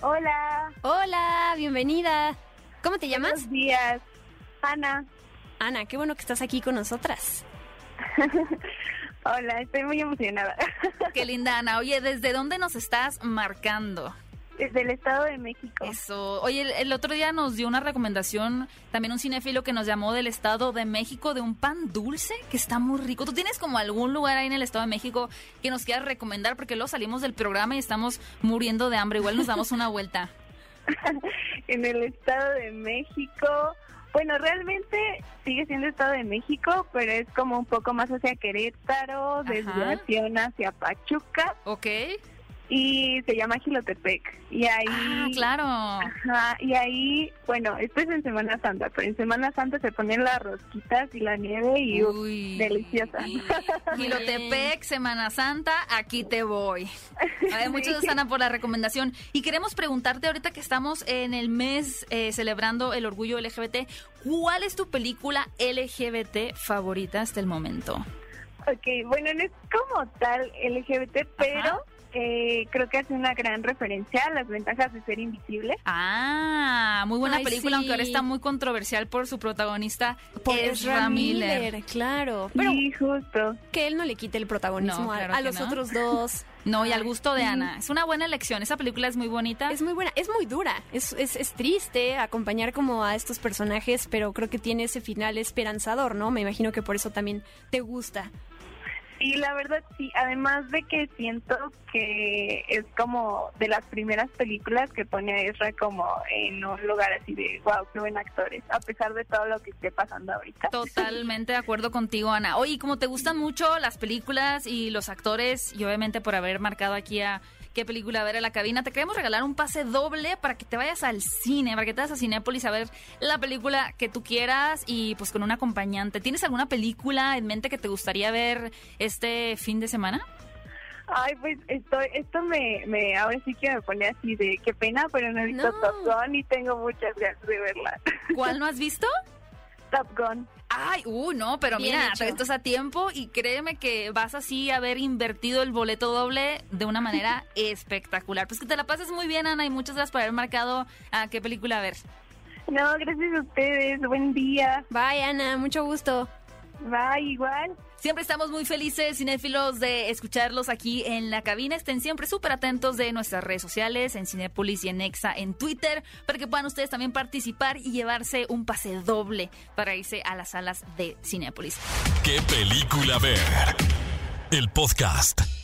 Hola. Hola, bienvenida. ¿Cómo te llamas? Buenos días. Ana. Ana, qué bueno que estás aquí con nosotras. Hola, estoy muy emocionada. Qué linda, Ana. Oye, ¿desde dónde nos estás marcando? Desde el Estado de México. Eso. Oye, el, el, otro día nos dio una recomendación, también un cinéfilo que nos llamó del Estado de México, de un pan dulce que está muy rico. ¿Tú tienes como algún lugar ahí en el Estado de México que nos quieras recomendar? Porque luego salimos del programa y estamos muriendo de hambre. Igual nos damos una vuelta. en el Estado de México, bueno, realmente sigue siendo Estado de México, pero es como un poco más hacia Querétaro, desviación hacia Pachuca. Ok. Y se llama Gilotepec. Y ahí. Ah, claro. Ajá. Y ahí, bueno, esto es en Semana Santa, pero en Semana Santa se ponen las rosquitas y la nieve y Uy. deliciosa. Gilotepec, Semana Santa, aquí te voy. A ver, muchas gracias, Ana, por la recomendación. Y queremos preguntarte ahorita que estamos en el mes eh, celebrando el orgullo LGBT, ¿cuál es tu película LGBT favorita hasta el momento? Ok, bueno, no es como tal LGBT, pero Ajá. Eh, creo que hace una gran referencia a las ventajas de ser invisible. Ah, muy buena Ay, película, sí. aunque ahora está muy controversial por su protagonista, Por Ezra Miller. claro. Pero sí, justo. que él no le quite el protagonismo No, a- claro a, que los no. otros dos. No, y al gusto de Ana. Es una buena elección. Esa película es muy bonita. Es muy buena, es muy dura, es, es, es triste acompañar como a estos personajes, pero creo que tiene ese final esperanzador, ¿no? Me imagino que por eso también te gusta. Sí, la verdad sí. Además de que siento que es como de las primeras películas que pone a Ezra como en un lugar así de wow, qué buen actores, a pesar de todo lo que esté pasando ahorita. Totalmente de acuerdo contigo, Ana. Oye, como te gustan mucho las películas y los actores, y obviamente por haber marcado aquí a qué película ver a la cabina, te queremos regalar un pase doble para que te vayas al cine, para que te vayas a Cinépolis a ver la película que tú quieras y pues con un acompañante. ¿Tienes alguna película en mente que te gustaría ver este fin de semana? Ay, pues estoy, esto me, me, ahora sí que me pone así de qué pena, pero no he visto No. Top Gun y tengo muchas ganas de verla. ¿Cuál no has visto? Top Gun. Ay, uh, no, pero Bien mira, hecho. esto es a tiempo y créeme que vas así a haber invertido el boleto doble de una manera espectacular. Pues que te la pases muy bien, Ana, y muchas gracias por haber marcado a qué película ver. No, gracias a ustedes. Buen día. Bye, Ana, mucho gusto. Bye, igual. Siempre estamos muy felices, cinéfilos, de escucharlos aquí en la cabina. Estén siempre súper atentos de nuestras redes sociales, en Cinépolis y en Exa, en Twitter, para que puedan ustedes también participar y llevarse un pase doble para irse a las salas de Cinépolis. ¿Qué película ver? El podcast.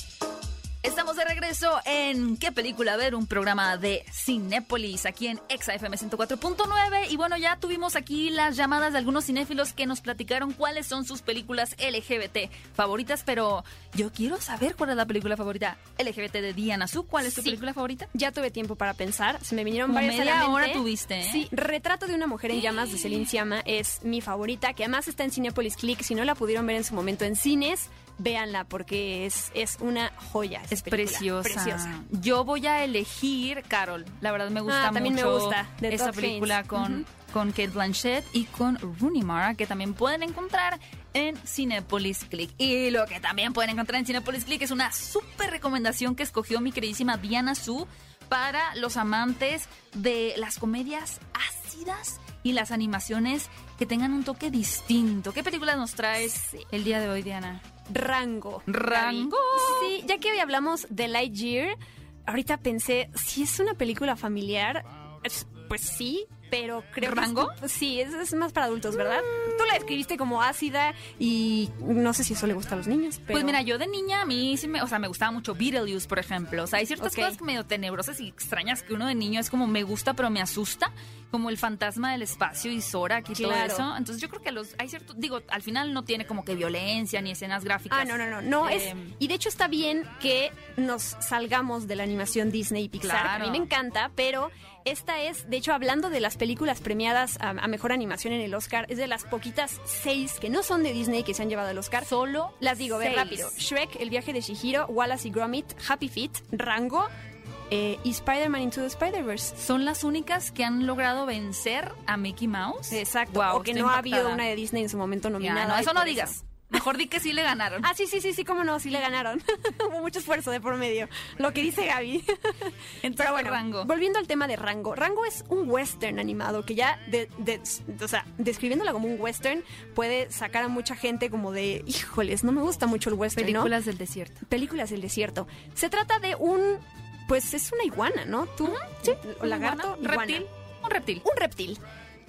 Regreso en ¿Qué película ver? Un programa de Cinépolis aquí en Exa FM 104.9 y bueno, ya tuvimos aquí las llamadas de algunos cinéfilos que nos platicaron cuáles son sus películas LGBT favoritas, pero yo quiero saber cuál es la película favorita LGBT de Diana Su. ¿Cuál es tu Sí. película favorita? Ya tuve tiempo para pensar, se me vinieron Como varias a la media mente. hora tuviste, ¿eh? Sí, Retrato de una mujer en llamas de Celine Sciamma es mi favorita, que además está en Cinepolis Click. Si no la pudieron ver en su momento en cines, véanla porque es, es una joya. Es preciosa. Preciosa. Yo voy a elegir Carol. La verdad me gusta Ah, también me mucho gusta, de esa Todd película con, con Kate Blanchett y con Rooney Mara, que también pueden encontrar en Cinepolis Click. Y lo que también pueden encontrar en Cinepolis Click es una súper recomendación que escogió mi queridísima Diana Su para los amantes de las comedias ácidas y las animaciones que tengan un toque distinto. ¿Qué películas nos traes el día de hoy, Diana? Rango. Rango. Sí, ya que hoy hablamos de Lightyear, ahorita pensé, si es una película familiar, es- pues sí, pero creo ¿Rango? que... Sí, es, es más para adultos, ¿verdad? Tú la escribiste como ácida y no sé si eso le gusta a los niños, pero... Pues mira, yo de niña a mí sí me, o sea, me gustaba mucho Beetlejuice, por ejemplo. O sea, hay ciertas cosas medio tenebrosas y extrañas que uno de niño es como me gusta pero me asusta, como el fantasma del espacio y Zorak y todo Claro. eso. Entonces yo creo que los hay cierto, digo, al final no tiene como que violencia ni escenas gráficas. Ah, no, no, no, no Eh, es y de hecho está bien que nos salgamos de la animación Disney y Pixar, Claro. a mí me encanta, pero esta es, de hecho, hablando de las películas premiadas a, a mejor animación en el Oscar, es de las poquitas seis que no son de Disney que se han llevado el Oscar. Solo Las digo, ve seis. rápido. Shrek, El viaje de Shihiro, Wallace y Gromit, Happy Feet, Rango eh, y Spider-Man Into the Spider-Verse. Son las únicas que han logrado vencer a Mickey Mouse. Exacto. Guau, o que no ha habido una de Disney en su momento Ya, nominada. no, y eso no digas. Mejor di que sí le ganaron. Ah, sí, sí, sí, sí, cómo no, sí le ganaron. Hubo mucho esfuerzo de por medio. Lo que dice Gaby. Entonces, Pero bueno, Rango. volviendo al tema de Rango. Rango es un western animado que ya, de, de- o sea, describiéndola como un western, puede sacar a mucha gente como de, híjoles, no me gusta mucho el western, ¿no? Películas del desierto. Películas del desierto. Se trata de un, pues es una iguana, ¿no? ¿Tú? Sí, o lagarto, iguana. reptil. Un reptil. Un reptil.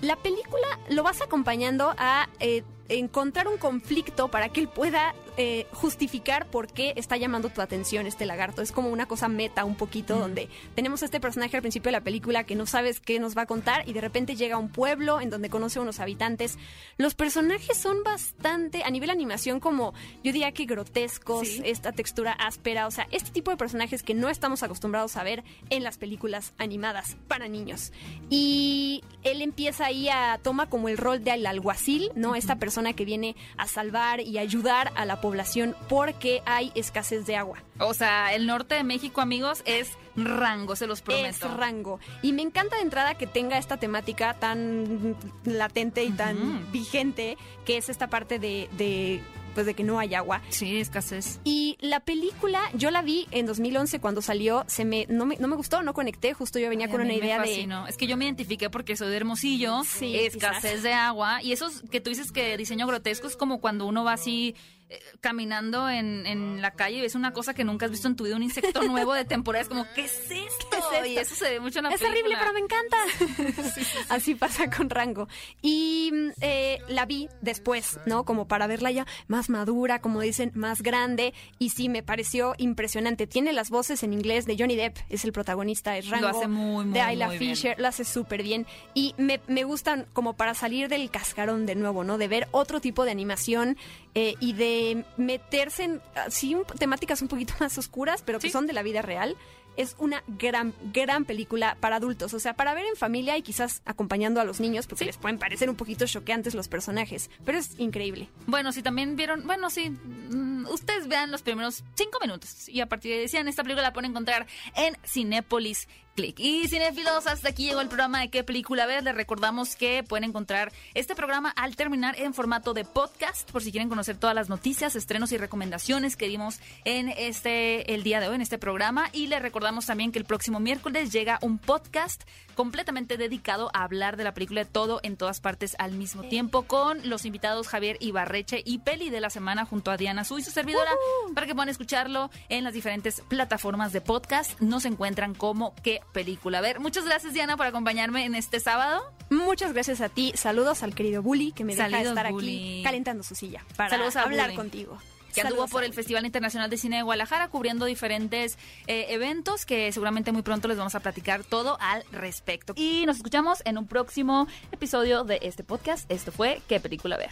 La película lo vas acompañando a eh, encontrar un conflicto para que él pueda eh, justificar por qué está llamando tu atención este lagarto. Es como una cosa meta un poquito, donde tenemos a este personaje al principio de la película que no sabes qué nos va a contar y de repente llega a un pueblo en donde conoce a unos habitantes. Los personajes son bastante, a nivel animación, como yo diría que grotescos, Sí. esta textura áspera, o sea, este tipo de personajes que no estamos acostumbrados a ver en las películas animadas para niños. Y él empieza ahí a toma como el rol del alguacil, ¿no? Esta persona que viene a salvar y ayudar a la población porque hay escasez de agua. O sea, el norte de México, amigos, es rango, se los Es prometo. rango. Y me encanta de entrada que tenga esta temática tan latente y tan vigente, que es esta parte de, de, pues de que no hay agua. Sí, escasez. Y la película, yo la vi en 2011 cuando salió, se me no me, no me gustó, no conecté, justo yo venía Ay, con una idea de... Es que yo me identifiqué porque soy de Hermosillo, Sí, escasez quizás. de agua. Y esos que tú dices que diseño grotesco es como cuando uno va así eh, caminando en, en la calle y ves una cosa que nunca has visto en tu vida, un insecto nuevo de temporada. Es como, ¿qué es esto? esto? Y eso se ve mucho en la Es película. horrible, pero me encanta. Así pasa con Rango. Y eh, la vi después, ¿no? Como para verla ya más madura, como dicen, más grande. Y sí, me pareció impresionante. Tiene las voces en inglés de Johnny Depp, es el protagonista, es Rango. hace muy, muy, De Ayla muy bien. Fisher, lo hace súper bien. Y me, me gustan como para salir del cascarón de nuevo, ¿no? De ver otro tipo de animación eh, y de meterse en, sí, un- temáticas un poquito más oscuras, pero que Sí. son de la vida real. Es una gran, gran película para adultos, o sea, para ver en familia y quizás acompañando a los niños, porque Sí. les pueden parecer un poquito choqueantes los personajes, pero es increíble. Bueno, si también vieron, bueno, sí, mm, ustedes vean los primeros cinco minutos y a partir de ahí decían, esta película la pueden encontrar en Cinépolis Click. Y cinéfilos, hasta aquí llegó el programa de qué película ver. Les recordamos que pueden encontrar este programa al terminar en formato de podcast, por si quieren conocer todas las noticias, estrenos y recomendaciones que dimos en este el día de hoy en este programa. Y les recordamos también que el próximo miércoles llega un podcast completamente dedicado a hablar de la película de todo en todas partes al mismo tiempo con los invitados Javier Ibarreche y Peli de la semana junto a Diana Su y su servidora para que puedan escucharlo en las diferentes plataformas de podcast. Nos encuentran como qué película. A ver, muchas gracias Diana por acompañarme en este sábado. Muchas gracias a ti, saludos al querido Bully que me deja Saludos, estar Bully. aquí calentando su silla para Saludos a hablar Bully. contigo. Que anduvo por el. Festival Internacional de Cine de Guadalajara cubriendo diferentes eh, eventos que seguramente muy pronto les vamos a platicar todo al respecto. Y nos escuchamos en un próximo episodio de este podcast. Esto fue ¿Qué película ver?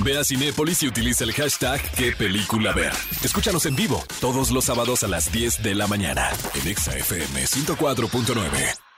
Ve a Cinépolis y utiliza el hashtag qué película ver. Escúchanos en vivo todos los sábados a las 10 de la mañana en Exa FM 104.9.